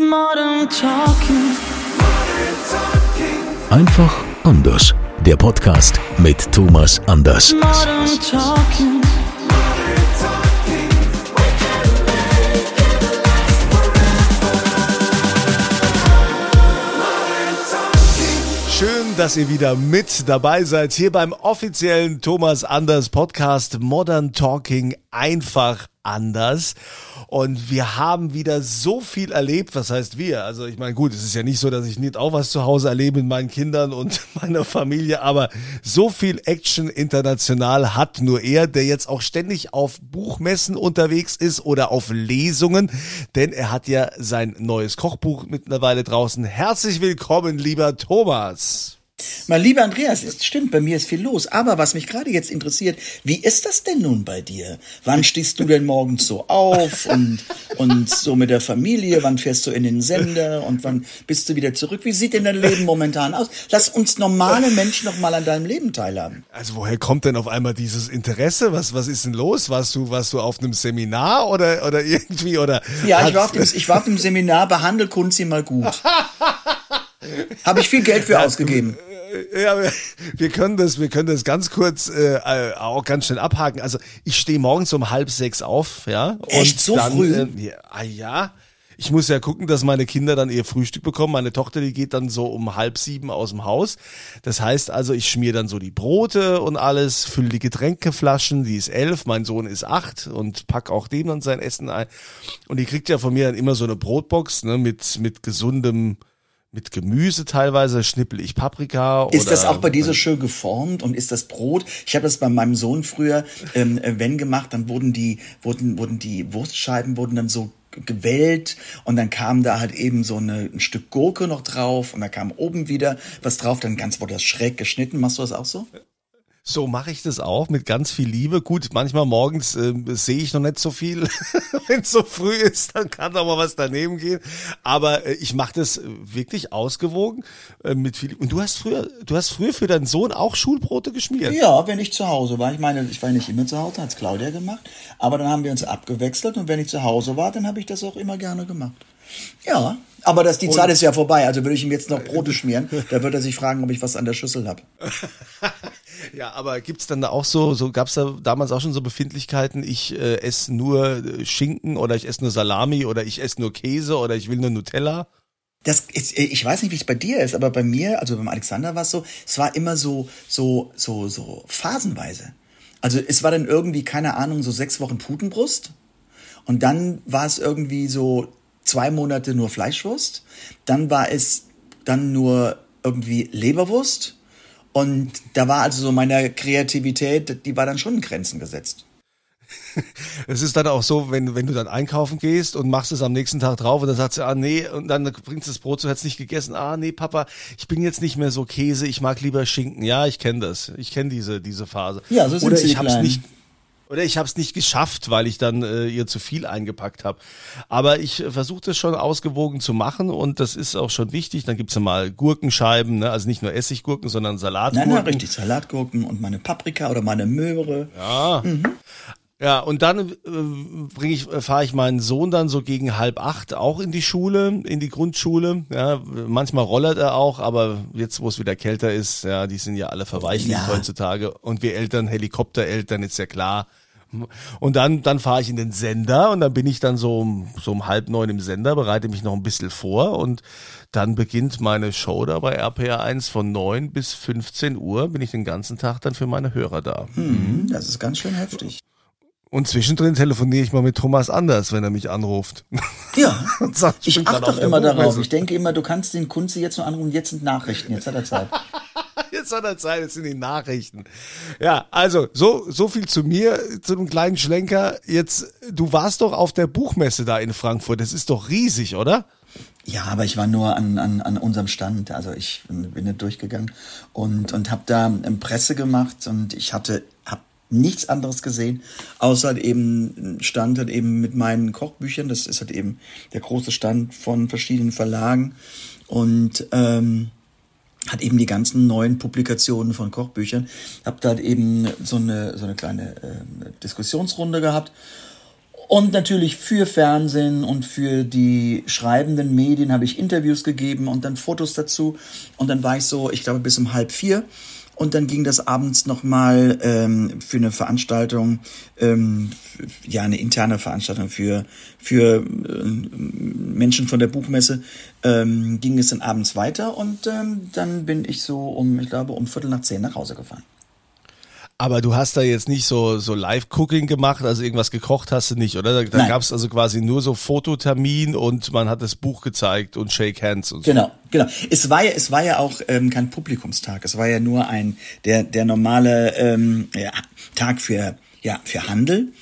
Modern Talking. Einfach anders. Der Podcast mit Thomas Anders. Modern Talking. Schön, dass ihr wieder mit dabei seid hier beim offiziellen Thomas Anders Podcast Modern Talking einfach anders. Und wir haben wieder so viel erlebt. Was heißt wir? Also ich meine, gut, es ist ja nicht so, dass ich nicht auch was zu Hause erlebe mit meinen Kindern und meiner Familie, aber so viel Action international hat nur er, der jetzt auch ständig auf Buchmessen unterwegs ist oder auf Lesungen, denn er hat ja sein neues Kochbuch mittlerweile draußen. Herzlich willkommen, lieber Thomas. Mein lieber Andreas, es stimmt, bei mir ist viel los. Aber was mich gerade jetzt interessiert, wie ist das denn nun bei dir? Wann stehst du denn morgens so auf und, und so mit der Familie? Wann fährst du in den Sender und wann bist du wieder zurück? Wie sieht denn dein Leben momentan aus? Lass uns normale Menschen noch mal an deinem Leben teilhaben. Also woher kommt denn auf einmal dieses Interesse? Was, was ist denn los? Warst du, warst du auf einem Seminar oder, oder irgendwie oder? Ja, ich war auf dem, ich war auf dem Seminar Behandel Kunzi mal gut. Habe ich viel Geld für ausgegeben. Ja, wir, wir können das, wir können das ganz kurz äh, äh, auch ganz schnell abhaken. Also ich stehe morgens um halb sechs auf, ja. Echt so dann, früh? Äh, ja, ah, ja. Ich muss ja gucken, dass meine Kinder dann ihr Frühstück bekommen. Meine Tochter, die geht dann so um halb sieben aus dem Haus. Das heißt also, ich schmier dann so die Brote und alles, fülle die Getränkeflaschen, die ist elf, mein Sohn ist acht und pack auch dem dann sein Essen ein. Und die kriegt ja von mir dann immer so eine Brotbox, ne, mit, mit gesundem, mit Gemüse teilweise, schnippel ich Paprika. Ist das auch bei dir so schön geformt und ist das Brot? Ich habe das bei meinem Sohn früher, ähm, äh, wenn gemacht, dann wurden die, wurden, wurden die Wurstscheiben wurden dann so gewellt und dann kam da halt eben so eine, ein Stück Gurke noch drauf und da kam oben wieder was drauf, dann ganz wurde das schräg geschnitten. Machst du das auch so? So mache ich das auch mit ganz viel Liebe. Gut, manchmal morgens äh, sehe ich noch nicht so viel. Wenn es so früh ist, dann kann auch mal was daneben gehen. Aber äh, ich mache das wirklich ausgewogen äh, mit viel. Und du hast früher, du hast früher für deinen Sohn auch Schulbrote geschmiert. Ja, wenn ich zu Hause war. Ich meine, ich war nicht immer zu Hause, hat's Claudia gemacht. Aber dann haben wir uns abgewechselt und wenn ich zu Hause war, dann habe ich das auch immer gerne gemacht. Ja, aber das, die Zeit ist ja vorbei. Also würde ich ihm jetzt noch Brote schmieren, da würde er sich fragen, ob ich was an der Schüssel habe. Ja, aber gibt's dann da auch so, so gab's da damals auch schon so Befindlichkeiten, ich äh, esse nur äh, Schinken oder ich esse nur Salami oder ich esse nur Käse oder ich will nur Nutella? Das ist, ich weiß nicht, wie es bei dir ist, aber bei mir, also beim Alexander war es so, es war immer so, so, so, so phasenweise. Also es war dann irgendwie, keine Ahnung, so sechs Wochen Putenbrust. Und dann war es irgendwie so zwei Monate nur Fleischwurst. Dann war es dann nur irgendwie Leberwurst. Und da war also so meine Kreativität, die war dann schon in Grenzen gesetzt. Es ist dann auch so, wenn, wenn du dann einkaufen gehst und machst es am nächsten Tag drauf und dann sagst du, ah nee, und dann bringst du das Brot, du hättest nicht gegessen, ah nee, Papa, ich bin jetzt nicht mehr so Käse, ich mag lieber Schinken. Ja, ich kenne das. Ich kenne diese, diese Phase. Ja, so sind Oder sie, ich hab's Kleinen. nicht. Oder ich habe es nicht geschafft, weil ich dann äh, ihr zu viel eingepackt habe. Aber ich äh, versuche das schon ausgewogen zu machen und das ist auch schon wichtig. Dann gibt's ja mal Gurkenscheiben, ne? also nicht nur Essiggurken, sondern Salatgurken. Nein, nein, richtig, Salatgurken und meine Paprika oder meine Möhre. Ja. Ja, und dann äh, bringe ich, fahre ich meinen Sohn dann so gegen halb acht auch in die Schule, in die Grundschule. Ja, manchmal rollert er auch, aber jetzt, wo es wieder kälter ist, ja, die sind ja alle verweichlicht Ja. heutzutage. Und wir Eltern, Helikoptereltern, ist ja klar. Und dann, dann fahre ich in den Sender und dann bin ich dann so um, so um halb neun im Sender, bereite mich noch ein bisschen vor und dann beginnt meine Show da bei RPR 1 von neun bis 15 Uhr bin ich den ganzen Tag dann für meine Hörer da. Hm, das ist ganz schön heftig. Und zwischendrin telefoniere ich mal mit Thomas Anders, wenn er mich anruft. Ja, Und sagt, ich bin achte doch immer darauf. Ich denke immer, du kannst den Kunze jetzt nur anrufen, jetzt sind Nachrichten, jetzt hat er Zeit. Jetzt an der Zeit, jetzt sind die Nachrichten. Ja, also so so viel zu mir, zu einem kleinen Schlenker. Jetzt, du warst doch auf der Buchmesse da in Frankfurt. Das ist doch riesig, oder? Ja, aber ich war nur an, an, an unserem Stand. Also ich bin nicht durchgegangen und, und habe da Presse gemacht und ich hatte hab nichts anderes gesehen, außer eben Stand halt eben mit meinen Kochbüchern. Das ist halt eben der große Stand von verschiedenen Verlagen und ähm, hat eben die ganzen neuen Publikationen von Kochbüchern. Hab da halt eben so eine so eine kleine äh, Diskussionsrunde gehabt und natürlich für Fernsehen und für die schreibenden Medien habe ich Interviews gegeben und dann Fotos dazu. Und dann war ich so, ich glaube, bis um halb vier. Und dann ging das abends nochmal ähm, für eine Veranstaltung, ähm, ja, eine interne Veranstaltung für, für äh, Menschen von der Buchmesse, ähm, ging es dann abends weiter. Und ähm, dann bin ich so um, ich glaube, um Viertel nach zehn nach Hause gefahren. Aber du hast da jetzt nicht so, so Live-Cooking gemacht, also irgendwas gekocht hast du nicht, oder? Da, da gab es also quasi nur so Fototermin und man hat das Buch gezeigt und Shake Hands und so. Genau, genau. Es war ja, es war ja auch ähm, kein Publikumstag. Es war ja nur ein der der normale ähm, ja, Tag für ja für Handel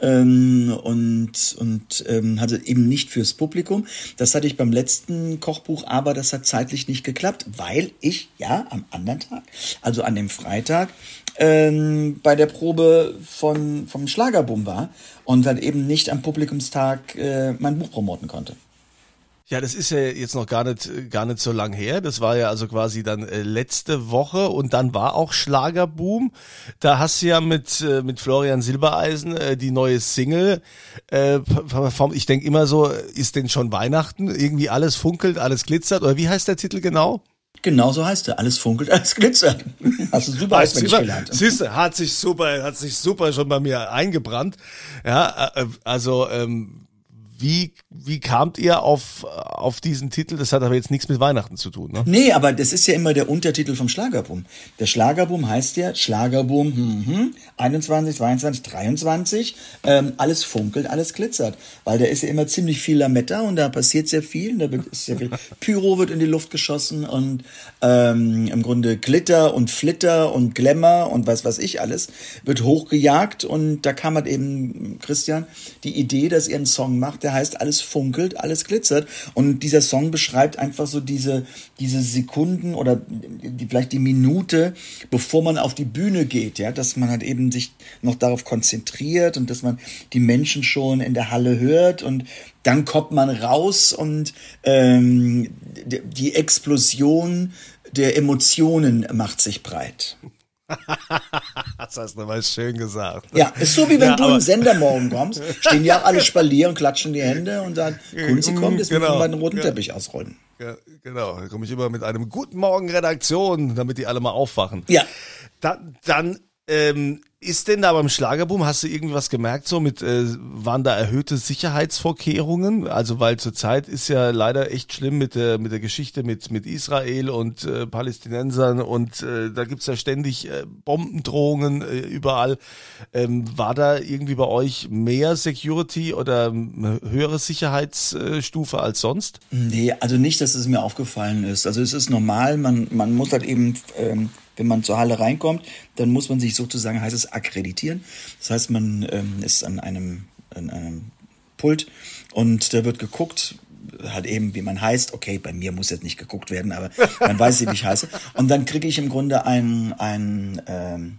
ähm, und, und ähm, hatte eben nicht fürs Publikum. Das hatte ich beim letzten Kochbuch, aber das hat zeitlich nicht geklappt, weil ich ja am anderen Tag, also an dem Freitag, ähm, bei der Probe von, vom Schlagerboom war und dann eben nicht am Publikumstag äh, mein Buch promoten konnte. Ja, das ist ja jetzt noch gar nicht, gar nicht so lang her. Das war ja also quasi dann äh, letzte Woche und dann war auch Schlagerboom. Da hast du ja mit, äh, mit Florian Silbereisen äh, die neue Single äh, performt. Ich denke immer so, ist denn schon Weihnachten? Irgendwie alles funkelt, alles glitzert? Oder wie heißt der Titel genau? Genau so heißt er. Alles funkelt, alles glitzert. Hast du super auswendig gelernt. Siehst du, hat sich super, hat sich super schon bei mir eingebrannt. Ja, äh, also ähm, wie, wie kamt ihr auf, auf diesen Titel? Das hat aber jetzt nichts mit Weihnachten zu tun, ne? Nee, aber das ist ja immer der Untertitel vom Schlagerboom. Der Schlagerboom heißt ja Schlagerboom hm, hm, 21, 22, 23. Ähm, alles funkelt, alles glitzert. Weil da ist ja immer ziemlich viel Lametta und da passiert sehr viel. Da wird sehr viel Pyro wird in die Luft geschossen und ähm, im Grunde Glitter und Flitter und Glamour und was weiß ich alles wird hochgejagt. Und da kam halt eben, Christian, die Idee, dass ihr einen Song macht, der heißt Alles funkelt, alles glitzert. Und dieser Song beschreibt einfach so diese, diese Sekunden oder die, vielleicht die Minute, bevor man auf die Bühne geht, ja, dass man halt eben sich noch darauf konzentriert und dass man die Menschen schon in der Halle hört und dann kommt man raus und ähm, die Explosion der Emotionen macht sich breit. das hast du mal schön gesagt. Ja, ist so wie wenn ja, du im Sender morgen kommst, stehen ja auch alle Spalier und klatschen die Hände und dann, Kunzi kommt, jetzt genau. müssen wir den roten Teppich ausrollen. Ja, genau, da komme ich immer mit einem Guten Morgen Redaktion, damit die alle mal aufwachen. Ja. Da, dann ähm, ist denn da beim Schlagerboom, hast du irgendwas gemerkt, so mit, äh, waren da erhöhte Sicherheitsvorkehrungen? Also, weil zurzeit ist ja leider echt schlimm mit der, mit der Geschichte mit, mit Israel und äh, Palästinensern und äh, da gibt's ja ständig äh, Bombendrohungen äh, überall. Ähm, war da irgendwie bei euch mehr Security oder äh, höhere Sicherheitsstufe als sonst? Nee, also nicht, dass es mir aufgefallen ist. Also es ist normal, man, man muss halt eben ähm, wenn man zur Halle reinkommt, dann muss man sich sozusagen, heißt es, akkreditieren. Das heißt, man ähm, ist an einem, an einem Pult und da wird geguckt, halt eben, wie man heißt. Okay, bei mir muss jetzt nicht geguckt werden, aber man weiß, wie ich heiße. Und dann kriege ich im Grunde ein, ein ähm,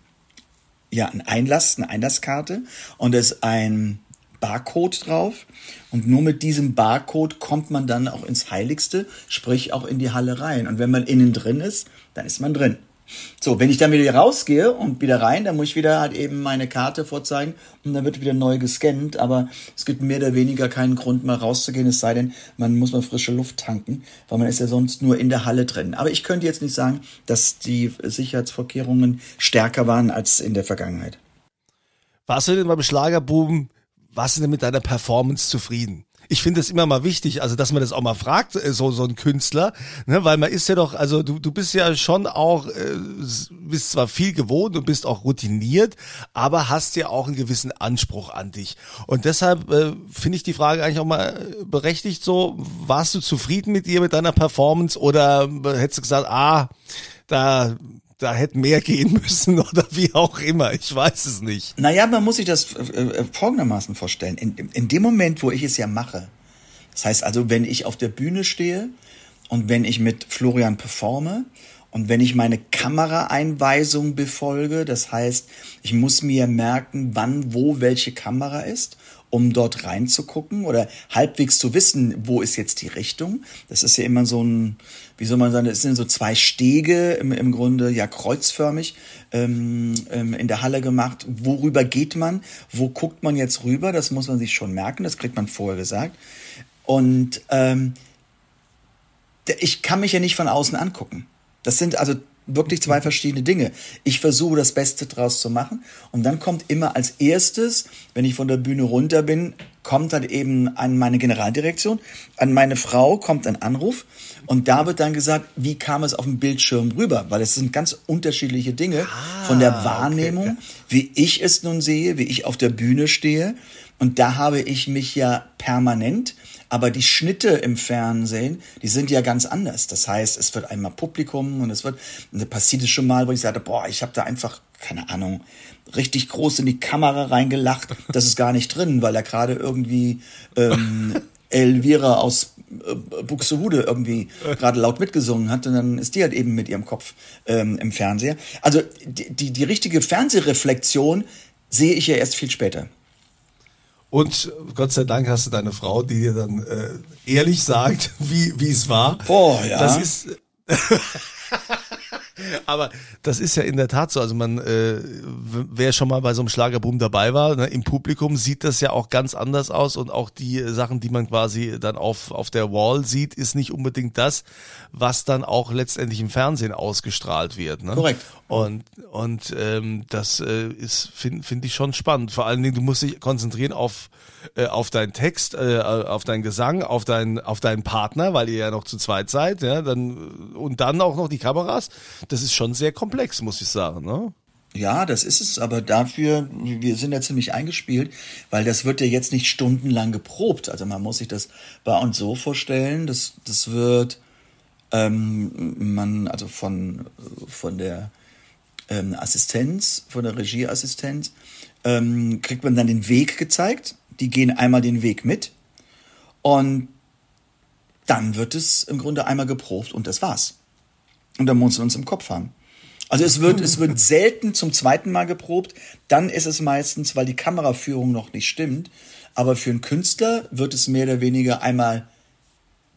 ja, ein Einlass, eine Einlasskarte und es ist ein Barcode drauf. Und nur mit diesem Barcode kommt man dann auch ins Heiligste, sprich auch in die Halle rein. Und wenn man innen drin ist, dann ist man drin. So, wenn ich dann wieder rausgehe und wieder rein, dann muss ich wieder halt eben meine Karte vorzeigen und dann wird wieder neu gescannt. Aber es gibt mehr oder weniger keinen Grund, mal rauszugehen, es sei denn, man muss mal frische Luft tanken, weil man ist ja sonst nur in der Halle drin. Aber ich könnte jetzt nicht sagen, dass die Sicherheitsvorkehrungen stärker waren als in der Vergangenheit. Warst du denn beim Schlagerboom, warst du denn mit deiner Performance zufrieden? Ich finde es immer mal wichtig, also dass man das auch mal fragt, äh, so so ein Künstler, ne, weil man ist ja doch, also du du bist ja schon auch, äh, bist zwar viel gewohnt und bist auch routiniert, aber hast ja auch einen gewissen Anspruch an dich. Und deshalb äh, finde ich die Frage eigentlich auch mal berechtigt. So, warst du zufrieden mit dir mit deiner Performance oder hättest du gesagt, ah, da da hätte mehr gehen müssen oder wie auch immer. Ich weiß es nicht. Naja, man muss sich das äh, äh, folgendermaßen vorstellen. In, in dem Moment, wo ich es ja mache, das heißt also, wenn ich auf der Bühne stehe und wenn ich mit Florian performe und wenn ich meine Kameraeinweisung befolge, das heißt, ich muss mir merken, wann, wo welche Kamera ist um dort reinzugucken oder halbwegs zu wissen, wo ist jetzt die Richtung. Das ist ja immer so ein, wie soll man sagen, es sind so zwei Stege im, im Grunde ja kreuzförmig ähm, ähm, in der Halle gemacht. Worüber geht man? Wo guckt man jetzt rüber? Das muss man sich schon merken, das kriegt man vorher gesagt. Und ähm, ich kann mich ja nicht von außen angucken. Das sind also wirklich zwei verschiedene Dinge. Ich versuche das Beste draus zu machen und dann kommt immer als erstes, wenn ich von der Bühne runter bin, kommt dann eben an meine Generaldirektion, an meine Frau kommt ein Anruf und da wird dann gesagt, wie kam es auf dem Bildschirm rüber, weil es sind ganz unterschiedliche Dinge ah, von der Wahrnehmung, okay. wie ich es nun sehe, wie ich auf der Bühne stehe und da habe ich mich ja permanent aber die Schnitte im Fernsehen, die sind ja ganz anders. Das heißt, es wird einmal Publikum und es wird, und da passiert es schon mal, wo ich sagte, boah, ich habe da einfach, keine Ahnung, richtig groß in die Kamera reingelacht. Das ist gar nicht drin, weil er gerade irgendwie ähm, Elvira aus äh, Buxtehude irgendwie gerade laut mitgesungen hat und dann ist die halt eben mit ihrem Kopf ähm, im Fernseher. Also die, die, die richtige Fernsehreflexion sehe ich ja erst viel später. Und Gott sei Dank hast du deine Frau, die dir dann äh, ehrlich sagt, wie wie es war. Boah, ja. Das ist Aber das ist ja in der Tat so. Also man, äh, wer schon mal bei so einem Schlagerboom dabei war, ne, im Publikum sieht das ja auch ganz anders aus und auch die Sachen, die man quasi dann auf, auf der Wall sieht, ist nicht unbedingt das, was dann auch letztendlich im Fernsehen ausgestrahlt wird. Ne? Korrekt. Und, und ähm, das äh, ist, finde find ich schon spannend. Vor allen Dingen, du musst dich konzentrieren auf, äh, auf deinen Text, äh, auf deinen Gesang, auf deinen, auf deinen Partner, weil ihr ja noch zu zweit seid, ja, dann, und dann auch noch die Kameras das ist schon sehr komplex, muss ich sagen. Ne? Ja, das ist es, aber dafür, wir sind ja ziemlich eingespielt, weil das wird ja jetzt nicht stundenlang geprobt. Also man muss sich das bei uns so vorstellen, das, das wird ähm, man, also von, von der ähm, Assistenz, von der Regieassistenz, ähm, kriegt man dann den Weg gezeigt. Die gehen einmal den Weg mit und dann wird es im Grunde einmal geprobt und das war's. Und dann muss man uns im Kopf haben. Also es wird, es wird selten zum zweiten Mal geprobt. Dann ist es meistens, weil die Kameraführung noch nicht stimmt. Aber für einen Künstler wird es mehr oder weniger einmal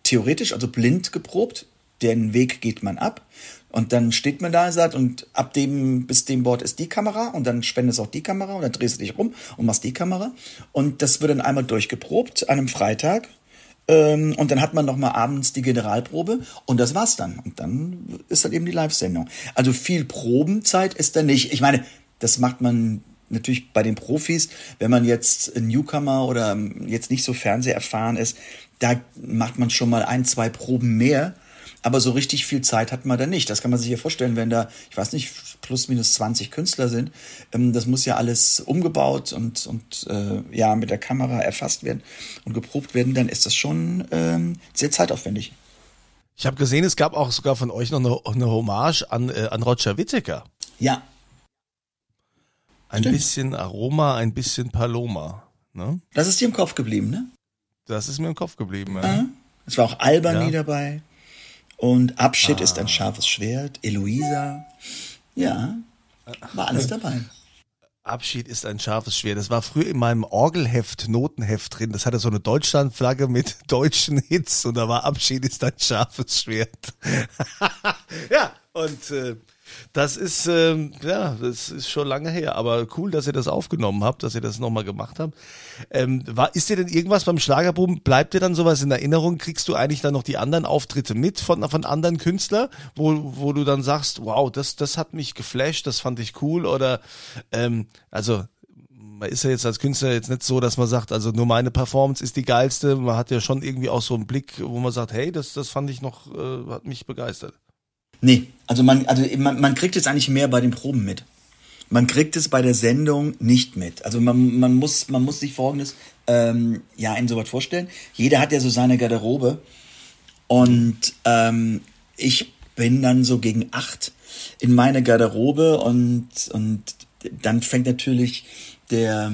theoretisch, also blind geprobt. Den Weg geht man ab. Und dann steht man da und sagt, und ab dem, bis dem Board ist die Kamera und dann spendest auch die Kamera und dann drehst du dich rum und machst die Kamera. Und das wird dann einmal durchgeprobt an einem Freitag ähm, und dann hat man noch mal abends die Generalprobe und das war's dann. Und dann ist dann eben die Live-Sendung. Also viel Probenzeit ist da nicht. Ich meine, das macht man natürlich bei den Profis, wenn man jetzt Newcomer oder jetzt nicht so fernseherfahren ist, da macht man schon mal ein, zwei Proben mehr aber so richtig viel Zeit hat man da nicht. Das kann man sich ja vorstellen, wenn da, ich weiß nicht, plus minus 20 Künstler sind. Ähm, das muss ja alles umgebaut und, und äh, ja mit der Kamera erfasst werden und geprobt werden. Dann ist das schon ähm, sehr zeitaufwendig. Ich habe gesehen, es gab auch sogar von euch noch eine, eine Hommage an, äh, an Roger Whittaker. Ja. Ein Stimmt. bisschen Aroma, ein bisschen Paloma. Ne? Das ist dir im Kopf geblieben, ne? Das ist mir im Kopf geblieben, ja. Es war auch Albany ja. dabei. Und Abschied ah. ist ein scharfes Schwert. Eloisa. Ja, war alles dabei. Abschied ist ein scharfes Schwert. Das war früher in meinem Orgelheft, Notenheft drin. Das hatte so eine Deutschlandflagge mit deutschen Hits und da war Abschied ist ein scharfes Schwert. ja, und äh, das ist, ähm, ja, das ist schon lange her, aber cool, dass ihr das aufgenommen habt, dass ihr das nochmal gemacht habt. Ähm, war, ist dir denn irgendwas beim Schlagerboom, bleibt dir dann sowas in Erinnerung? Kriegst du eigentlich dann noch die anderen Auftritte mit von, von anderen Künstlern, wo, wo du dann sagst, wow, das, das hat mich geflasht, das fand ich cool oder, ähm, also, man ist ja jetzt als Künstler jetzt nicht so, dass man sagt, also nur meine Performance ist die geilste. Man hat ja schon irgendwie auch so einen Blick, wo man sagt, hey, das, das fand ich noch, äh, hat mich begeistert. Nee, also man, also man, man kriegt jetzt eigentlich mehr bei den Proben mit. Man kriegt es bei der Sendung nicht mit. Also man, man, muss, man muss sich folgendes ähm, ja in sowas vorstellen. Jeder hat ja so seine Garderobe. Und ähm, ich bin dann so gegen acht in meine Garderobe und, und dann fängt natürlich der,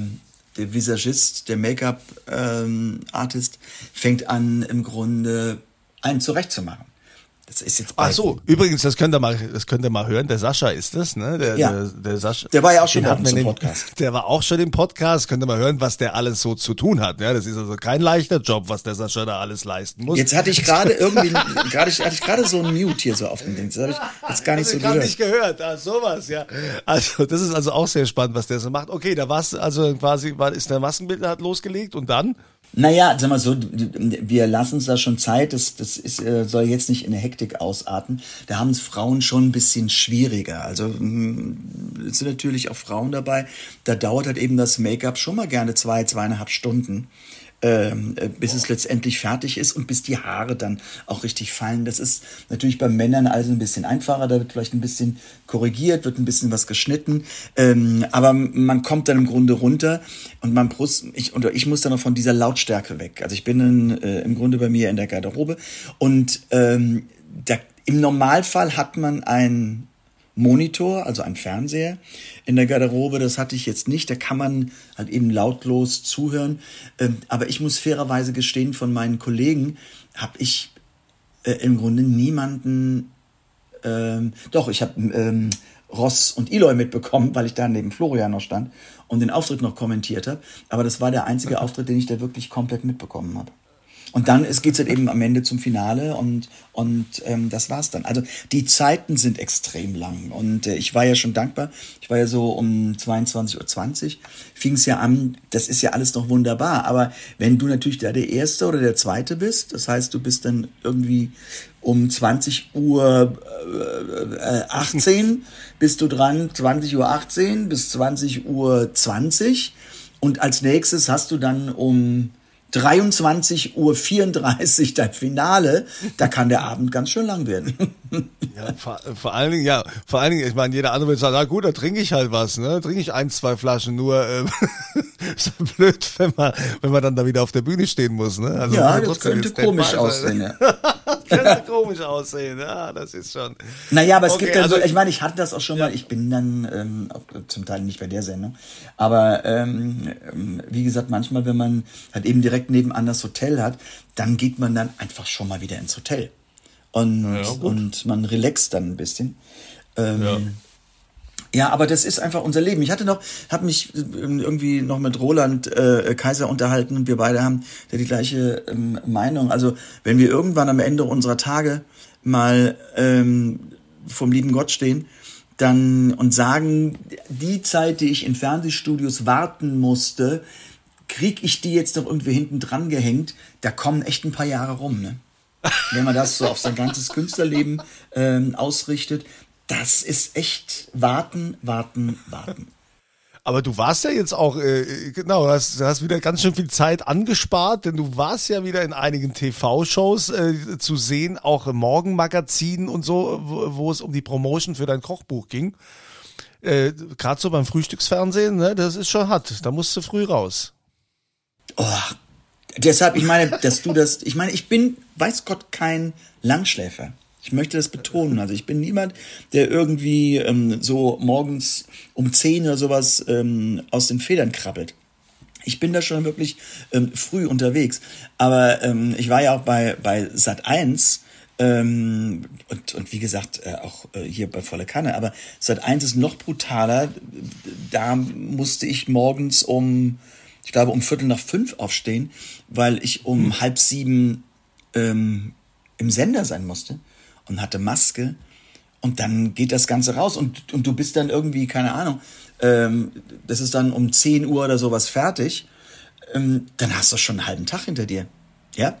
der Visagist, der Make-up-Artist, ähm, fängt an im Grunde einen zurechtzumachen. Das ist jetzt Ach so, übrigens, das könnt ihr mal, das könnt ihr mal hören. Der Sascha ist das, ne? Der, ja. der, der Sascha. Der war ja auch schon im Podcast. Der war auch schon im Podcast. Könnt ihr mal hören, was der alles so zu tun hat. Ja, das ist also kein leichter Job, was der Sascha da alles leisten muss. Jetzt hatte ich gerade irgendwie, gerade hatte ich gerade so ein Mute hier so auf dem Ding. Das habe ich jetzt gar nicht also so gehört. nicht gehört. Ah, sowas, ja. Also das ist also auch sehr spannend, was der so macht. Okay, da war's also quasi, war, ist der Maskenbildner hat losgelegt und dann? Naja, sag mal so, wir lassen uns da schon Zeit, das, das ist, äh, soll jetzt nicht in eine Hektik ausarten. Da haben es Frauen schon ein bisschen schwieriger. Also hm, es sind natürlich auch Frauen dabei, da dauert halt eben das Make-up schon mal gerne zwei, zweieinhalb Stunden ähm, äh, bis es letztendlich fertig ist und bis die Haare dann auch richtig fallen. Das ist natürlich bei Männern also ein bisschen einfacher, da wird vielleicht ein bisschen korrigiert, wird ein bisschen was geschnitten, ähm, aber man kommt dann im Grunde runter und man Brust, ich, oder ich muss dann noch von dieser Lautstärke weg. Also ich bin in, äh, im Grunde bei mir in der Garderobe und ähm, da, im Normalfall hat man ein Monitor, also ein Fernseher in der Garderobe. Das hatte ich jetzt nicht. Da kann man halt eben lautlos zuhören. Ähm, aber ich muss fairerweise gestehen, von meinen Kollegen habe ich äh, im Grunde niemanden. Ähm, doch, ich habe ähm, Ross und Eloy mitbekommen, weil ich da neben Florian noch stand und den Auftritt noch kommentiert habe. Aber das war der einzige Auftritt, den ich da wirklich komplett mitbekommen habe. Und dann es geht's halt eben am Ende zum Finale und und ähm, das war's dann. Also die Zeiten sind extrem lang und äh, ich war ja schon dankbar. Ich war ja so um 22:20 Uhr fing es ja an. Das ist ja alles noch wunderbar. Aber wenn du natürlich da der Erste oder der Zweite bist, das heißt, du bist dann irgendwie um 20 Uhr äh, 18 bist du dran, 20 Uhr 18 bis 20 Uhr 20 und als nächstes hast du dann um 23.34 Uhr dein Finale, da kann der Abend ganz schön lang werden. Ja, vor, vor allen Dingen, ja, vor allen Dingen, ich meine, jeder andere wird sagen, na gut, da trinke ich halt was, ne? Trinke ich ein, zwei Flaschen, nur ähm, ist blöd, wenn man, wenn man dann da wieder auf der Bühne stehen muss, ne? Also, ja, das könnte komisch aussehen, ja. könnte komisch aussehen, ja, das ist schon. Naja, aber es okay, gibt also, so, ich meine, ich hatte das auch schon ja. mal, ich bin dann ähm, auch, zum Teil nicht bei der Sendung, aber ähm, ähm, wie gesagt, manchmal, wenn man halt eben direkt nebenan das Hotel hat, dann geht man dann einfach schon mal wieder ins Hotel und, ja, und man relaxt dann ein bisschen. Ähm, ja. Aber das ist einfach unser Leben. Ich hatte noch, habe mich ähm, irgendwie noch mit Roland äh, Kaiser unterhalten und wir beide haben ja die gleiche ähm, Meinung. Also wenn wir irgendwann am Ende unserer Tage mal ähm, vom lieben Gott stehen, dann und sagen, die Zeit, die ich in Fernsehstudios warten musste, krieg ich die jetzt noch irgendwie hinten dran gehängt, da kommen echt ein paar Jahre rum, ne? wenn man das so auf sein ganzes Künstlerleben ähm, ausrichtet, das ist echt warten, warten, warten. Aber du warst ja jetzt auch, äh, genau, hast, hast wieder ganz schön viel Zeit angespart, denn du warst ja wieder in einigen TV-Shows äh, zu sehen, auch im Morgenmagazin und so, wo, wo es um die Promotion für dein Kochbuch ging. Äh, Gerade so beim Frühstücksfernsehen, ne, das ist schon hart. Da musst du früh raus. Oh, deshalb, ich meine, dass du das, ich meine, ich bin, weiß Gott, kein Langschläfer. Ich möchte das betonen. Also ich bin niemand, der irgendwie ähm, so morgens um 10 oder sowas ähm, aus den Federn krabbelt. Ich bin da schon wirklich ähm, früh unterwegs. Aber ähm, ich war ja auch bei, bei Sat 1 ähm, und, und wie gesagt, äh, auch äh, hier bei Volle Kanne. Aber Sat 1 ist noch brutaler. Da musste ich morgens um ich glaube, um Viertel nach fünf aufstehen, weil ich um hm. halb sieben ähm, im Sender sein musste und hatte Maske. Und dann geht das Ganze raus und, und du bist dann irgendwie, keine Ahnung, ähm, das ist dann um 10 Uhr oder sowas fertig. Ähm, dann hast du schon einen halben Tag hinter dir. Ja?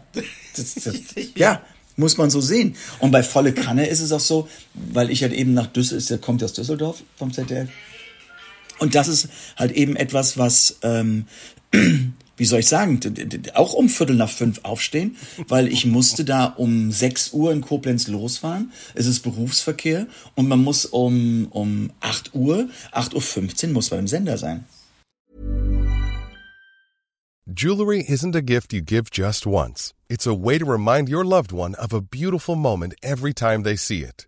Das, das, ja, muss man so sehen. Und bei volle Kanne ist es auch so, weil ich halt eben nach Düsseldorf, kommt aus Düsseldorf vom ZDF. Und das ist halt eben etwas, was ähm, wie soll ich sagen, auch um Viertel nach fünf aufstehen, weil ich musste da um sechs Uhr in Koblenz losfahren. Es ist Berufsverkehr und man muss um, um acht Uhr, acht Uhr fünfzehn muss man im Sender sein. Jewelry isn't a gift you give just once. It's a way to remind your loved one of a beautiful moment every time they see it.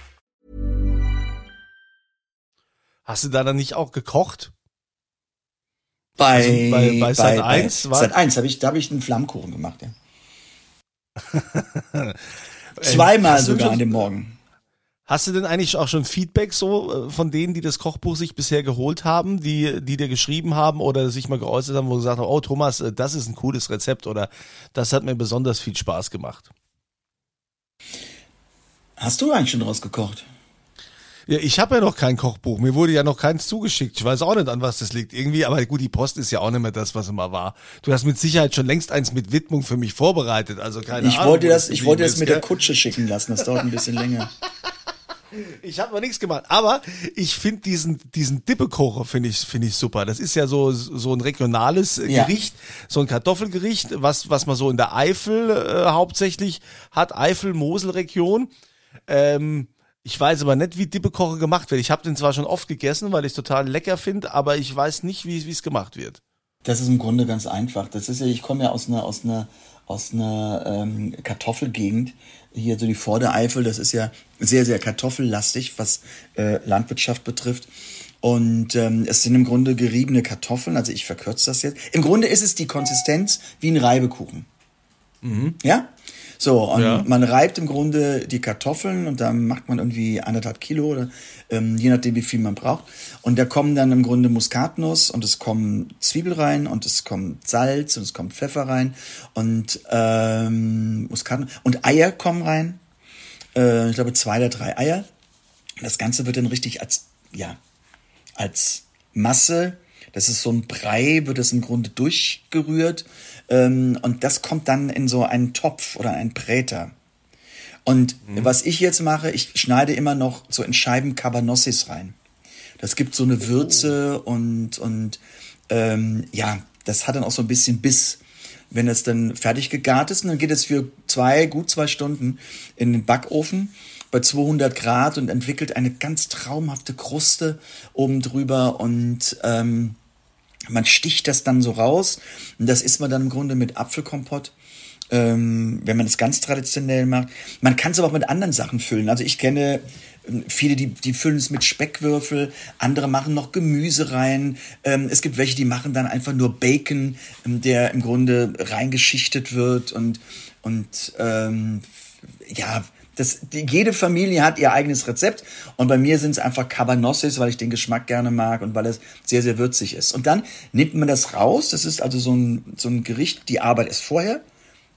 Hast du da dann nicht auch gekocht? Bei, Also bei- bei Sat. 1 war- Sat 1 habe ich, da habe ich einen Flammkuchen gemacht, ja. Ey, Zweimal du sogar schon- an dem Morgen. Hast du denn eigentlich auch schon Feedback so äh, von denen, die das Kochbuch sich bisher geholt haben, die, die dir geschrieben haben oder sich mal geäußert haben, wo gesagt haben, oh Thomas, äh, das ist ein cooles Rezept oder das hat mir besonders viel Spaß gemacht? Hast du eigentlich schon draus gekocht? Ja, ich habe ja noch kein Kochbuch. Mir wurde ja noch keins zugeschickt. Ich weiß auch nicht, an was das liegt. Irgendwie, aber gut, die Post ist ja auch nicht mehr das, was immer war. Du hast mit Sicherheit schon längst eins mit Widmung für mich vorbereitet. Also keine Ich Ahnung. wollte wo das, ich wollte das mit der? Kutsche schicken lassen. Das dauert ein bisschen länger. Ich habe noch nichts gemacht, aber ich finde diesen diesen Dippekocher finde ich finde ich super. Das ist ja so so ein regionales Ja. Gericht, so ein Kartoffelgericht, was was man so in der Eifel äh, hauptsächlich hat, Eifel-Mosel-Region. Ähm, ich weiß aber nicht, wie Dippekocher gemacht wird. Ich habe den zwar schon oft gegessen, weil ich total lecker finde, aber ich weiß nicht, wie es gemacht wird. Das ist im Grunde ganz einfach. Das ist ja, ich komme ja aus einer, aus einer, aus einer ähm, Kartoffelgegend. Hier so die Vordereifel, das ist ja sehr, sehr kartoffellastig, was äh, Landwirtschaft betrifft. Und ähm, es sind im Grunde geriebene Kartoffeln, also ich verkürze das jetzt. Im Grunde ist es die Konsistenz wie ein Reibekuchen. Ja? So, und Ja. man reibt im Grunde die Kartoffeln und dann macht man irgendwie anderthalb Kilo oder ähm, je nachdem, wie viel man braucht. Und da kommen dann im Grunde Muskatnuss und es kommen Zwiebel rein und es kommt Salz und es kommt Pfeffer rein und ähm, Muskatnuss und Eier kommen rein. Äh, ich glaube zwei oder drei Eier. Das Ganze wird dann richtig als, ja, als Masse, das ist so ein Brei, wird es im Grunde durchgerührt ähm, und das kommt dann in so einen Topf oder einen Präter. Und was ich jetzt mache, ich schneide immer noch so in Scheiben Cabanossis rein. Das gibt so eine Würze und, und ähm, ja, das hat dann auch so ein bisschen Biss. Wenn es dann fertig gegart ist, und dann geht es für zwei, gut zwei Stunden in den Backofen bei 200 Grad und entwickelt eine ganz traumhafte Kruste oben drüber und ähm, man sticht das dann so raus und das isst man dann im Grunde mit Apfelkompott ähm, wenn man das ganz traditionell macht. Man kann es aber auch mit anderen Sachen füllen. Also ich kenne ähm, viele, die, die füllen es mit Speckwürfel, andere machen noch Gemüse rein. Ähm, es gibt welche, die machen dann einfach nur Bacon, ähm, der im Grunde reingeschichtet wird und, und ähm, ja, das, die, jede Familie hat ihr eigenes Rezept und bei mir sind es einfach Cabanossis, weil ich den Geschmack gerne mag und weil es sehr, sehr würzig ist. Und dann nimmt man das raus, das ist also so ein, so ein Gericht, die Arbeit ist vorher,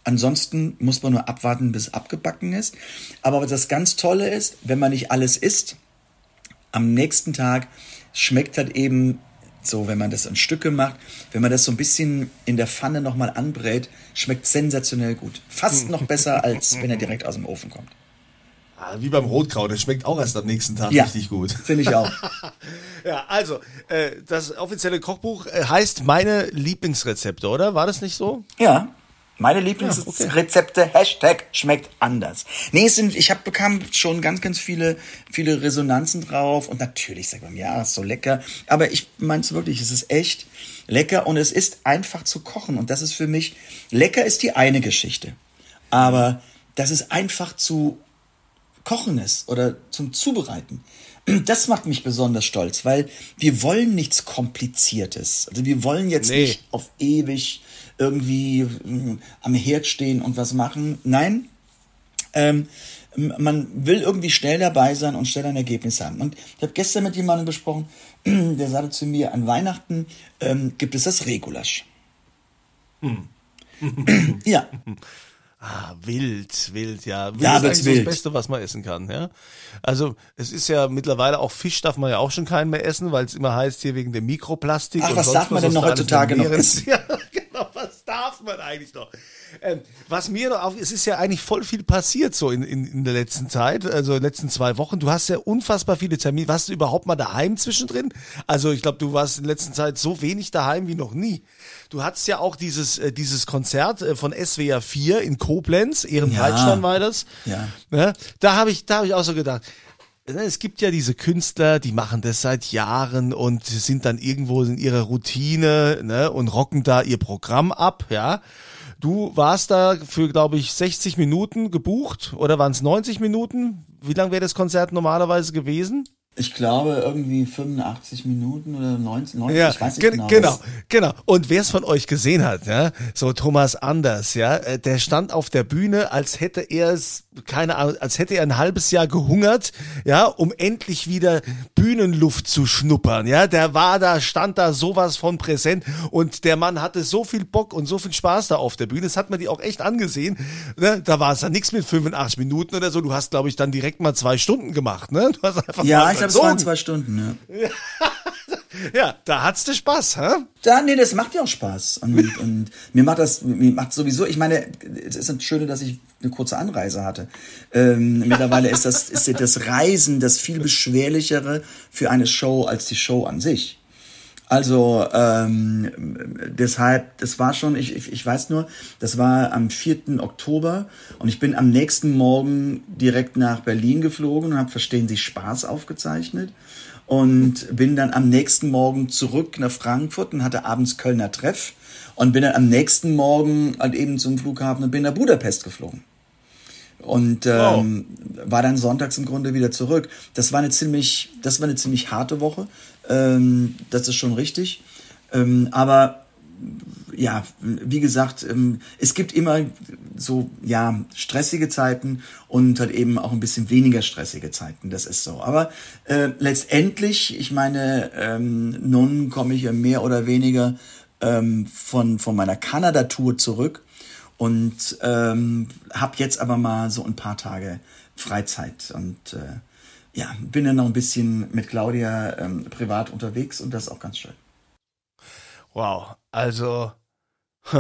Ansonsten muss man nur abwarten, bis es abgebacken ist. Aber das ganz Tolle ist, wenn man nicht alles isst, am nächsten Tag schmeckt halt eben so, wenn man das in Stücke macht, wenn man das so ein bisschen in der Pfanne nochmal anbrät, schmeckt sensationell gut. Fast noch besser, als wenn er direkt aus dem Ofen kommt. Ah, wie beim Rotkraut, das schmeckt auch erst am nächsten Tag Ja, richtig gut. Finde ich auch. Ja, also, äh, das offizielle Kochbuch äh, heißt meine Lieblingsrezepte, oder? War das nicht so? Ja. Meine okay. Lieblingsrezepte, Hashtag schmeckt anders. Nee, es sind, ich hab, bekam schon ganz, ganz viele, viele Resonanzen drauf und natürlich sagt man, ja, ist so lecker. Aber ich mein's wirklich, es ist echt lecker und es ist einfach zu kochen. Und das ist für mich, lecker ist die eine Geschichte. Aber dass es einfach zu kochen ist oder zum Zubereiten. Das macht mich besonders stolz, weil wir wollen nichts Kompliziertes. Also wir wollen jetzt Nee. nicht auf ewig irgendwie mm, am Herd stehen und was machen. Nein, ähm, man will irgendwie schnell dabei sein und schnell ein Ergebnis haben. Und ich habe gestern mit jemandem besprochen, der sagte zu mir, an Weihnachten ähm, gibt es das Regulasch. ja. Ah, wild, wild, ja. Wild Ja, ist eigentlich wild. das Beste, was man essen kann, ja. Also, es ist ja mittlerweile auch Fisch darf man ja auch schon keinen mehr essen, weil es immer heißt hier wegen dem Mikroplastik. Ach, was darf man denn noch heutzutage noch essen? Ja, was darf man eigentlich noch? Ähm, was mir noch auf, es ist ja eigentlich voll viel passiert so in, in, in der letzten Zeit, also in den letzten zwei Wochen. Du hast ja unfassbar viele Termine. Warst du überhaupt mal daheim zwischendrin? Also ich glaube, du warst in der letzten Zeit so wenig daheim wie noch nie. Du hattest ja auch dieses, äh, dieses Konzert äh, von SWR 4 in Koblenz, Ehrenbreitstein Ja. war das. Ja. Ne? Da habe ich, da habe ich auch so gedacht. Ne, Es gibt ja diese Künstler, die machen das seit Jahren und sind dann irgendwo in ihrer Routine ne, und rocken da ihr Programm ab, ja. Du warst da für, glaube ich, 60 Minuten gebucht oder waren es 90 Minuten? Wie lang wäre das Konzert normalerweise gewesen? Ich glaube irgendwie 85 Minuten oder 90, 90 Ja, ich weiß nicht gen- genau. genau, genau. Und wer es von euch gesehen hat, ja, so Thomas Anders, ja, äh, der stand auf der Bühne, als hätte er es, keine Ahnung, als hätte er ein halbes Jahr gehungert, ja, um endlich wieder Bühnenluft zu schnuppern, ja. Der war da, stand da sowas von präsent und der Mann hatte so viel Bock und so viel Spaß da auf der Bühne. Das hat man die auch echt angesehen. Ne? Da war es dann nichts mit 85 Minuten oder so. Du hast, glaube ich, dann direkt mal zwei Stunden gemacht, ne? Du hast einfach Ja, ich glaube, es waren zwei Stunden. Ja. Ja, da hat's dir Spaß, hä? Da, nee, das macht ja auch Spaß. Und, und mir macht das, mir macht sowieso, ich meine, es ist das Schöne, dass ich eine kurze Anreise hatte. Ähm, mittlerweile ist das, ist das Reisen das viel beschwerlichere für eine Show als die Show an sich. Also ähm, deshalb, das war schon, ich, ich, ich weiß nur, das war am 4. Oktober und ich bin am nächsten Morgen direkt nach Berlin geflogen und habe Verstehen Sie Spaß aufgezeichnet und bin dann am nächsten Morgen zurück nach Frankfurt und hatte abends Kölner Treff und bin dann am nächsten Morgen halt eben zum Flughafen und bin nach Budapest geflogen und ähm, war dann sonntags im Grunde wieder zurück. Das war eine ziemlich, das war eine ziemlich harte Woche. Ähm, das ist schon richtig. Ähm, aber ja, wie gesagt, ähm, es gibt immer so ja stressige Zeiten und halt eben auch ein bisschen weniger stressige Zeiten. Das ist so. Aber äh, letztendlich, ich meine, ähm, nun komme ich ja mehr oder weniger ähm, von von meiner Kanada-Tour zurück und ähm, habe jetzt aber mal so ein paar Tage Freizeit und äh, ja, bin dann noch ein bisschen mit Claudia ähm, privat unterwegs und das ist auch ganz schön. Wow, also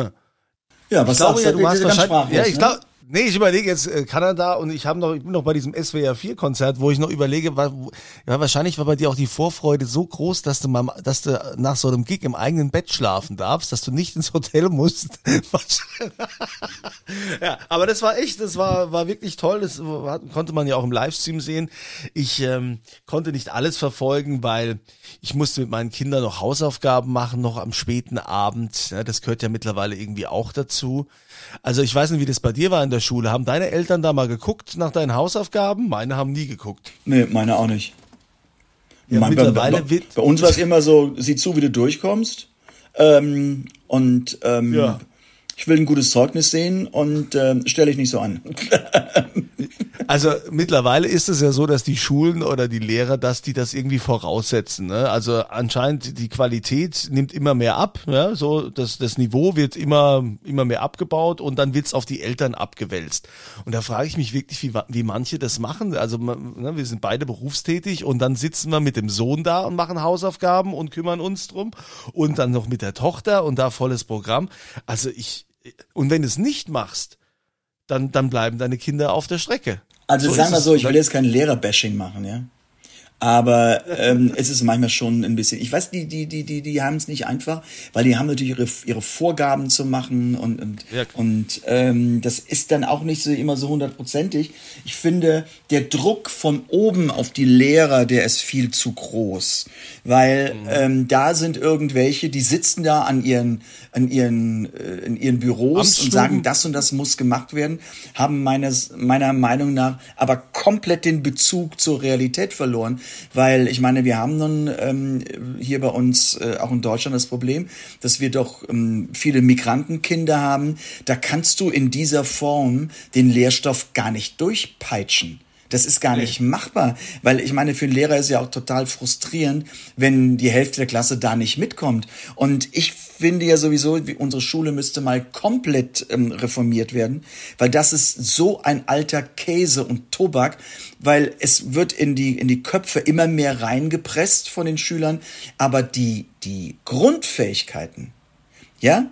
Ja, was ich glaube sagst ja, du warst Ganz wahrscheinlich. Ja, ich ne? Nee, ich überlege jetzt äh, Kanada und ich habe noch, ich bin noch bei diesem SWR 4 Konzert, wo ich noch überlege, war, ja, wahrscheinlich war bei dir auch die Vorfreude so groß, dass du mal, dass du nach so einem Gig im eigenen Bett schlafen darfst, dass du nicht ins Hotel musst. ja, aber das war echt, das war, war wirklich toll. Das konnte man ja auch im Livestream sehen. Ich ähm, konnte nicht alles verfolgen, weil ich musste mit meinen Kindern noch Hausaufgaben machen, noch am späten Abend. Ja, das gehört ja mittlerweile irgendwie auch dazu. Also ich weiß nicht, wie das bei dir war in der Schule. Haben deine Eltern da mal geguckt nach deinen Hausaufgaben? Meine haben nie geguckt. Nee, meine auch nicht. Ja, Mein- mittlerweile bei, wird- bei uns war es immer so, sieh zu, wie du durchkommst. Ähm, und ähm, Ja. Ich will ein gutes Zeugnis sehen und ähm, stelle ich nicht so an. Also mittlerweile ist es ja so, dass die Schulen oder die Lehrer, dass die das irgendwie voraussetzen. Ne? Also anscheinend die Qualität nimmt immer mehr ab. Ja? So das, das Niveau wird immer immer mehr abgebaut und dann wird's auf die Eltern abgewälzt. Und da frage ich mich wirklich, wie, wie manche das machen. Also ne, wir sind beide berufstätig und dann sitzen wir mit dem Sohn da und machen Hausaufgaben und kümmern uns drum und dann noch mit der Tochter und da volles Programm. Also ich und wenn du es nicht machst, dann, dann bleiben deine Kinder auf der Strecke. Also So sagen wir so, ich will jetzt kein Lehrer-Bashing machen, ja. Aber ähm, es ist manchmal schon ein bisschen. Ich weiß, die die die die die haben es nicht einfach, weil die haben natürlich ihre ihre Vorgaben zu machen und und Ja. und ähm, das ist dann auch nicht so immer so hundertprozentig. Ich finde, der Druck von oben auf die Lehrer, der ist viel zu groß, weil ähm, da sind irgendwelche, die sitzen da an ihren an ihren äh, in ihren Büros und sagen, das und das muss gemacht werden, haben meines, meiner Meinung nach aber komplett den Bezug zur Realität verloren, weil ich meine, wir haben nun ähm, hier bei uns äh, auch in Deutschland das Problem, dass wir doch ähm, viele Migrantenkinder haben. Da kannst du in dieser Form den Lehrstoff gar nicht durchpeitschen. Das ist gar nicht machbar, weil ich meine, für einen Lehrer ist ja auch total frustrierend, wenn die Hälfte der Klasse da nicht mitkommt. Und ich finde ja sowieso, unsere Schule müsste mal komplett ähm, reformiert werden, weil das ist so ein alter Käse und Tobak, weil es wird in die, in die Köpfe immer mehr reingepresst von den Schülern, aber die, die Grundfähigkeiten, ja,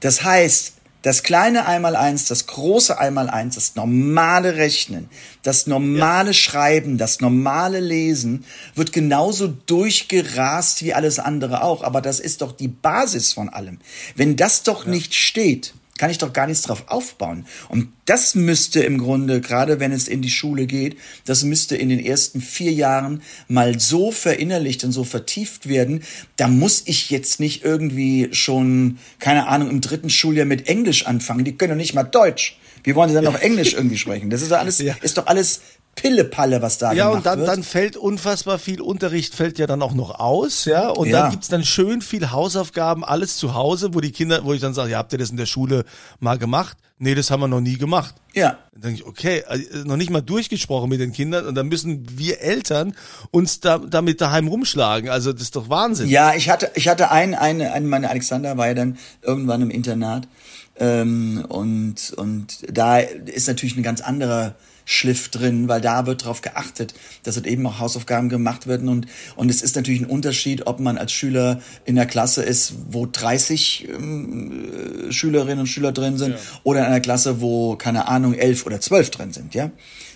das heißt, das kleine Einmaleins, das große Einmaleins, das normale Rechnen, das normale ja. Schreiben, das normale Lesen wird genauso durchgerast wie alles andere auch. Aber das ist doch die Basis von allem. Wenn das doch ja. nicht steht, kann ich doch gar nichts drauf aufbauen. Und das müsste im Grunde, gerade wenn es in die Schule geht, das müsste in den ersten vier Jahren mal so verinnerlicht und so vertieft werden. Da muss ich jetzt nicht irgendwie schon, keine Ahnung, im dritten Schuljahr mit Englisch anfangen. Die können doch nicht mal Deutsch. Wie wollen sie dann noch Englisch irgendwie sprechen? Das ist doch alles, ja. ist doch alles Pillepalle, was da ja, gemacht und dann, wird. dann fällt unfassbar viel Unterricht, fällt ja dann auch noch aus, ja. Und ja. dann gibt's dann schön viel Hausaufgaben, alles zu Hause, wo die Kinder, wo ich dann sage, ja, habt ihr das in der Schule mal gemacht? Nee, das haben wir noch nie gemacht. Ja. Dann denke ich, okay, also noch nicht mal durchgesprochen mit den Kindern und dann müssen wir Eltern uns da, damit daheim rumschlagen. Also das ist doch Wahnsinn. Ja, ich hatte, ich hatte einen, eine, eine, meine Alexander war ja dann irgendwann im Internat. Ähm, und, und da ist natürlich ein ganz anderer Schliff drin, weil da wird darauf geachtet, dass es eben auch Hausaufgaben gemacht werden und und es ist natürlich ein Unterschied, ob man als Schüler in der Klasse ist, wo 30 ähm, Schülerinnen und Schüler drin sind ja. oder in einer Klasse, wo keine Ahnung elf oder zwölf drin sind, ja.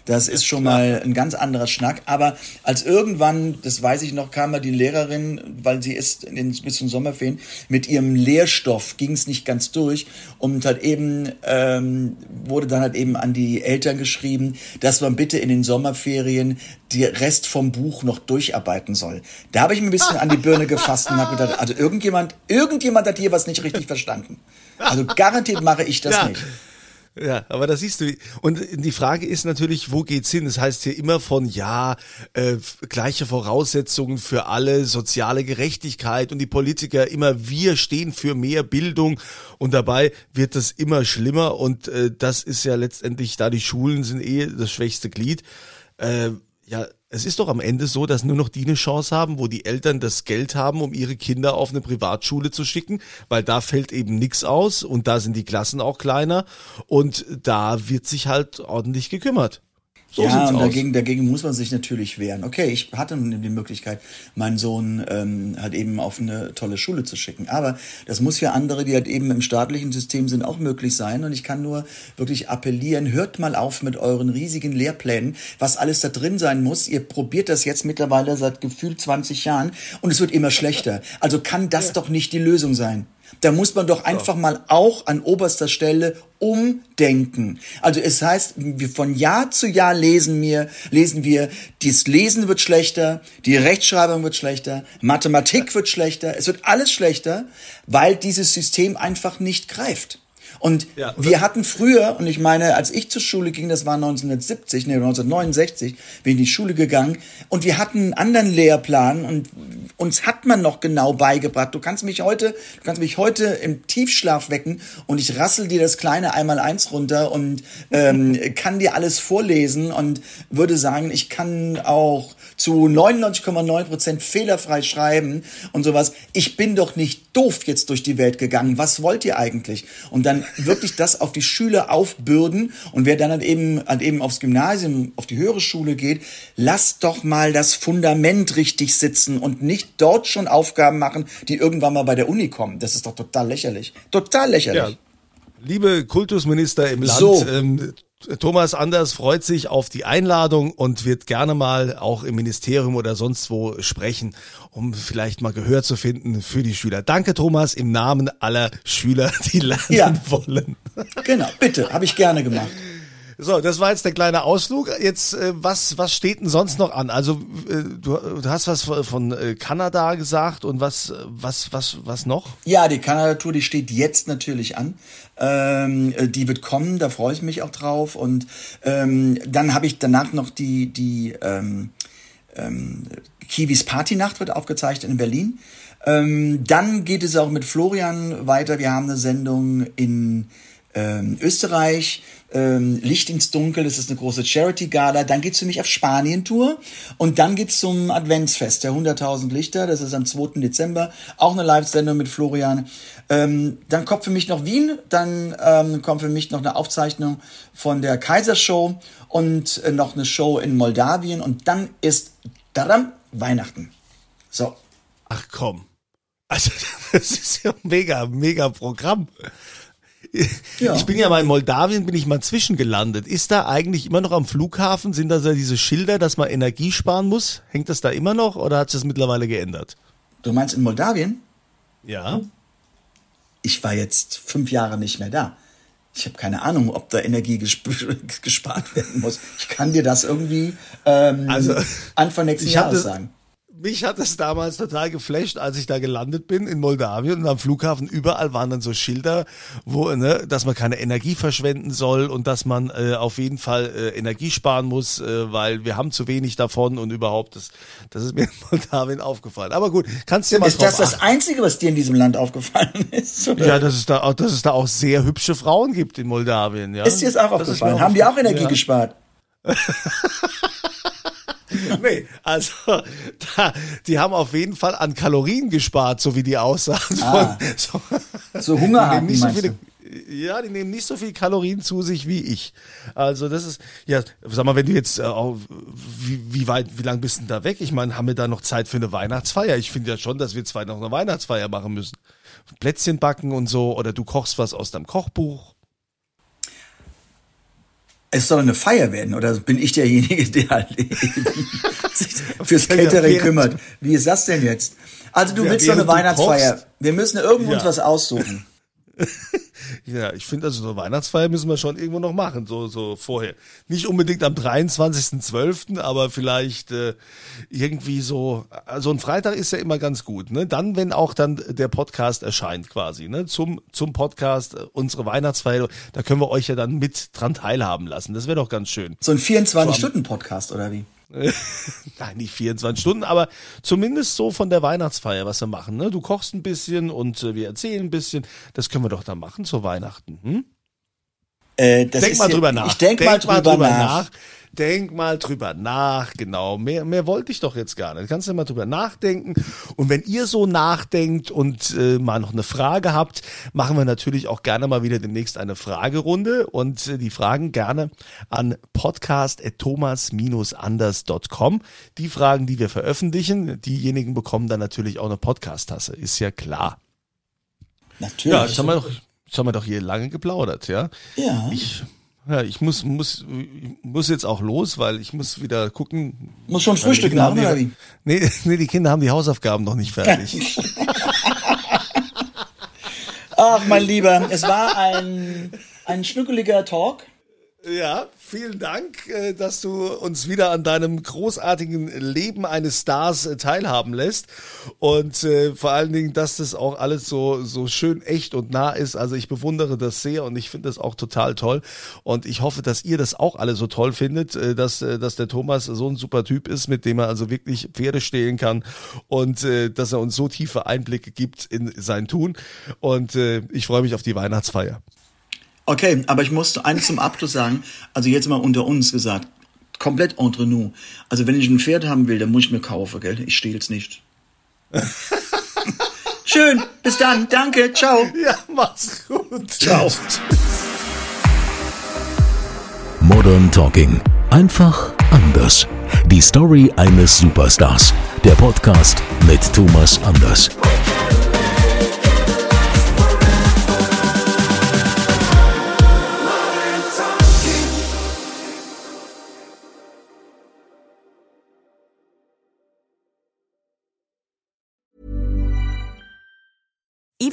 Das ist schon mal ein ganz anderer Schnack. Aber als irgendwann, das weiß ich noch, kam mal die Lehrerin, weil sie ist in den bisschen Sommerferien, mit ihrem Lehrstoff ging es nicht ganz durch und halt eben ähm, wurde dann halt eben an die Eltern geschrieben, dass man bitte in den Sommerferien die Rest vom Buch noch durcharbeiten soll. Da habe ich mir ein bisschen an die Birne gefasst und habe gedacht, also irgendjemand, irgendjemand hat hier was nicht richtig verstanden. Also garantiert mache ich das ja. nicht. Ja, aber da siehst du. Und die Frage ist natürlich, wo geht's hin? Das heißt hier immer von, ja, äh, gleiche Voraussetzungen für alle, soziale Gerechtigkeit und die Politiker immer, wir stehen für mehr Bildung und dabei wird das immer schlimmer und äh, das ist ja letztendlich, da die Schulen sind eh das schwächste Glied. Äh, ja, es ist doch am Ende so, dass nur noch die eine Chance haben, wo die Eltern das Geld haben, um ihre Kinder auf eine Privatschule zu schicken, weil da fällt eben nichts aus und da sind die Klassen auch kleiner und da wird sich halt ordentlich gekümmert. So ja, und dagegen, dagegen muss man sich natürlich wehren. Okay, ich hatte die Möglichkeit, meinen Sohn ähm, halt eben auf eine tolle Schule zu schicken. Aber das muss für andere, die halt eben im staatlichen System sind, auch möglich sein. Und ich kann nur wirklich appellieren, hört mal auf mit euren riesigen Lehrplänen, was alles da drin sein muss. Ihr probiert das jetzt mittlerweile seit gefühlt 20 Jahren und es wird immer schlechter. Also kann das ja. doch nicht die Lösung sein. Da muss man doch einfach mal auch an oberster Stelle umdenken. Also es heißt, von Jahr zu Jahr lesen wir, lesen wir, das Lesen wird schlechter, die Rechtschreibung wird schlechter, Mathematik wird schlechter, es wird alles schlechter, weil dieses System einfach nicht greift. Und ja, wir hatten früher, und ich meine, als ich zur Schule ging, das war 1970, nee, 1969, bin ich in die Schule gegangen, und wir hatten einen anderen Lehrplan und uns hat man noch genau beigebracht. Du kannst mich heute, du kannst mich heute im Tiefschlaf wecken und ich rassel dir das kleine einmal eins runter und ähm, kann dir alles vorlesen und würde sagen, ich kann auch zu 99,9 Prozent fehlerfrei schreiben und sowas. Ich bin doch nicht doof jetzt durch die Welt gegangen. Was wollt ihr eigentlich? Und dann wirklich das auf die Schüler aufbürden und wer dann halt eben, halt eben aufs Gymnasium, auf die höhere Schule geht, lasst doch mal das Fundament richtig sitzen und nicht dort schon Aufgaben machen, die irgendwann mal bei der Uni kommen. Das ist doch total lächerlich. Total lächerlich. Ja. Liebe Kultusminister im Land, so. ähm, Thomas Anders freut sich auf die Einladung und wird gerne mal auch im Ministerium oder sonst wo sprechen, um vielleicht mal Gehör zu finden für die Schüler. Danke, Thomas, im Namen aller Schüler, die lernen ja. wollen. Genau, bitte, habe ich gerne gemacht. So, das war jetzt der kleine Ausflug. Jetzt, äh, was, was steht denn sonst noch an? Also, äh, du, du hast was von, von äh, Kanada gesagt und was, was, was, was noch? Ja, die Kanada-Tour, die steht jetzt natürlich an. Ähm, äh, die wird kommen, da freue ich mich auch drauf. Und ähm, dann habe ich danach noch die, die ähm, ähm, Kiwis Partynacht wird aufgezeichnet in Berlin. Ähm, dann geht es auch mit Florian weiter. Wir haben eine Sendung in ähm, Österreich ähm, Licht ins Dunkel, das ist eine große Charity-Gala. Dann geht's für mich auf Spanien-Tour und dann geht's zum Adventsfest der 100.000 Lichter. Das ist am 2. Dezember. Auch eine Live-Sendung mit Florian. Ähm, dann kommt für mich noch Wien. Dann ähm, kommt für mich noch eine Aufzeichnung von der Kaisershow und äh, noch eine Show in Moldawien. Und dann ist dadam, Weihnachten. So. Ach komm. Also, das ist ja ein mega, mega Programm. Ja. Ich bin ja mal in Moldawien, bin ich mal zwischengelandet. Ist da eigentlich immer noch am Flughafen, sind da so diese Schilder, dass man Energie sparen muss? Hängt das da immer noch oder hat sich das mittlerweile geändert? Du meinst in Moldawien? Ja. Ich war jetzt fünf Jahre nicht mehr da. Ich habe keine Ahnung, ob da Energie gesp gespart werden muss. Ich kann dir das irgendwie ähm, Also, Anfang nächsten Jahres sagen. Mich hat es damals total geflasht, als ich da gelandet bin in Moldawien und am Flughafen überall waren dann so Schilder, wo, ne, dass man keine Energie verschwenden soll und dass man äh, auf jeden Fall äh, Energie sparen muss, äh, weil wir haben zu wenig davon und überhaupt, das, das ist mir in Moldawien aufgefallen. Aber gut, kannst du dir mal Ist das das Einzige, was dir in diesem Land aufgefallen ist? Oder? Ja, dass es da auch, dass es da auch sehr hübsche Frauen gibt in Moldawien, ja. ist dir das auch Das aufgefallen? Haben die auch Energie ja. gespart? Nee, also da, die haben auf jeden Fall an Kalorien gespart, so wie die aussagen. Ah. so, So Hunger haben, nicht so viele, ja, die nehmen nicht so viel Kalorien zu sich wie ich. Also das ist, ja, sag mal, wenn du jetzt, äh, wie, wie weit, wie lang bist du denn da weg? Ich meine, haben wir da noch Zeit für eine Weihnachtsfeier? Ich finde ja schon, dass wir zwei noch eine Weihnachtsfeier machen müssen. Plätzchen backen und so, oder du kochst was aus deinem Kochbuch. Es soll eine Feier werden, oder bin ich derjenige, der halt sich fürs Catering kümmert? Wie ist das denn jetzt? Also du Ja, willst doch eine Weihnachtsfeier. kochst. Wir müssen irgendwo uns Ja. was aussuchen. Ja, ich finde also so Weihnachtsfeier müssen wir schon irgendwo noch machen, so so vorher. Nicht unbedingt am 23.12., aber vielleicht äh, irgendwie so also ein Freitag ist ja immer ganz gut, ne? Dann wenn auch dann der Podcast erscheint quasi, ne? Zum zum Podcast äh, unsere Weihnachtsfeier, da können wir euch ja dann mit dran teilhaben lassen. Das wäre doch ganz schön. So ein 24-Stunden-Podcast, oder wie? Nein, nicht 24 Stunden, aber zumindest so von der Weihnachtsfeier, was wir machen, ne? Du kochst ein bisschen und äh, wir erzählen ein bisschen. Das können wir doch dann machen zu Weihnachten, hm? Äh, Denk mal hier- drüber nach. Ich denk, mal drüber, nach. Denk mal drüber nach, genau. Mehr, mehr wollte ich doch jetzt gar nicht. Kannst du mal drüber nachdenken. Und wenn ihr so nachdenkt und äh, mal noch eine Frage habt, machen wir natürlich auch gerne mal wieder demnächst eine Fragerunde und äh, die Fragen gerne an podcast.thomas-anders.com. Die Fragen, die wir veröffentlichen, diejenigen bekommen dann natürlich auch eine Podcast-Tasse. Ist ja klar. Natürlich. Ja, jetzt haben wir doch, jetzt haben wir doch hier lange geplaudert, ja. Ja. Ich, ja, ich muss, muss, muss jetzt auch los, weil ich muss wieder gucken. Muss schon Frühstück machen, haben oder die- wie? Nee, nee, die Kinder haben die Hausaufgaben noch nicht fertig. Ach, mein Lieber, es war ein, ein schnuckeliger Talk. Ja, vielen Dank, äh, dass du uns wieder an deinem großartigen Leben eines Stars äh, teilhaben lässt und äh, vor allen Dingen, dass das auch alles so so schön echt und nah ist. Also ich bewundere das sehr und ich finde das auch total toll und ich hoffe, dass ihr das auch alle so toll findet, dass dass der Thomas so ein super Typ ist, mit dem er also wirklich Pferde stehlen kann und dass er uns so tiefe Einblicke gibt in sein Tun und ich freue mich auf die Weihnachtsfeier. Okay, aber ich musste eins zum Abschluss sagen. Also jetzt mal unter uns gesagt. Komplett entre nous. Also wenn ich ein Pferd haben will, dann muss ich mir kaufen, gell? Ich stehl's nicht. Schön. Bis dann. Danke. Ciao. Ja, mach's gut. Ciao. Modern Talking. Einfach anders. Die Story eines Superstars. Der Podcast mit Thomas Anders.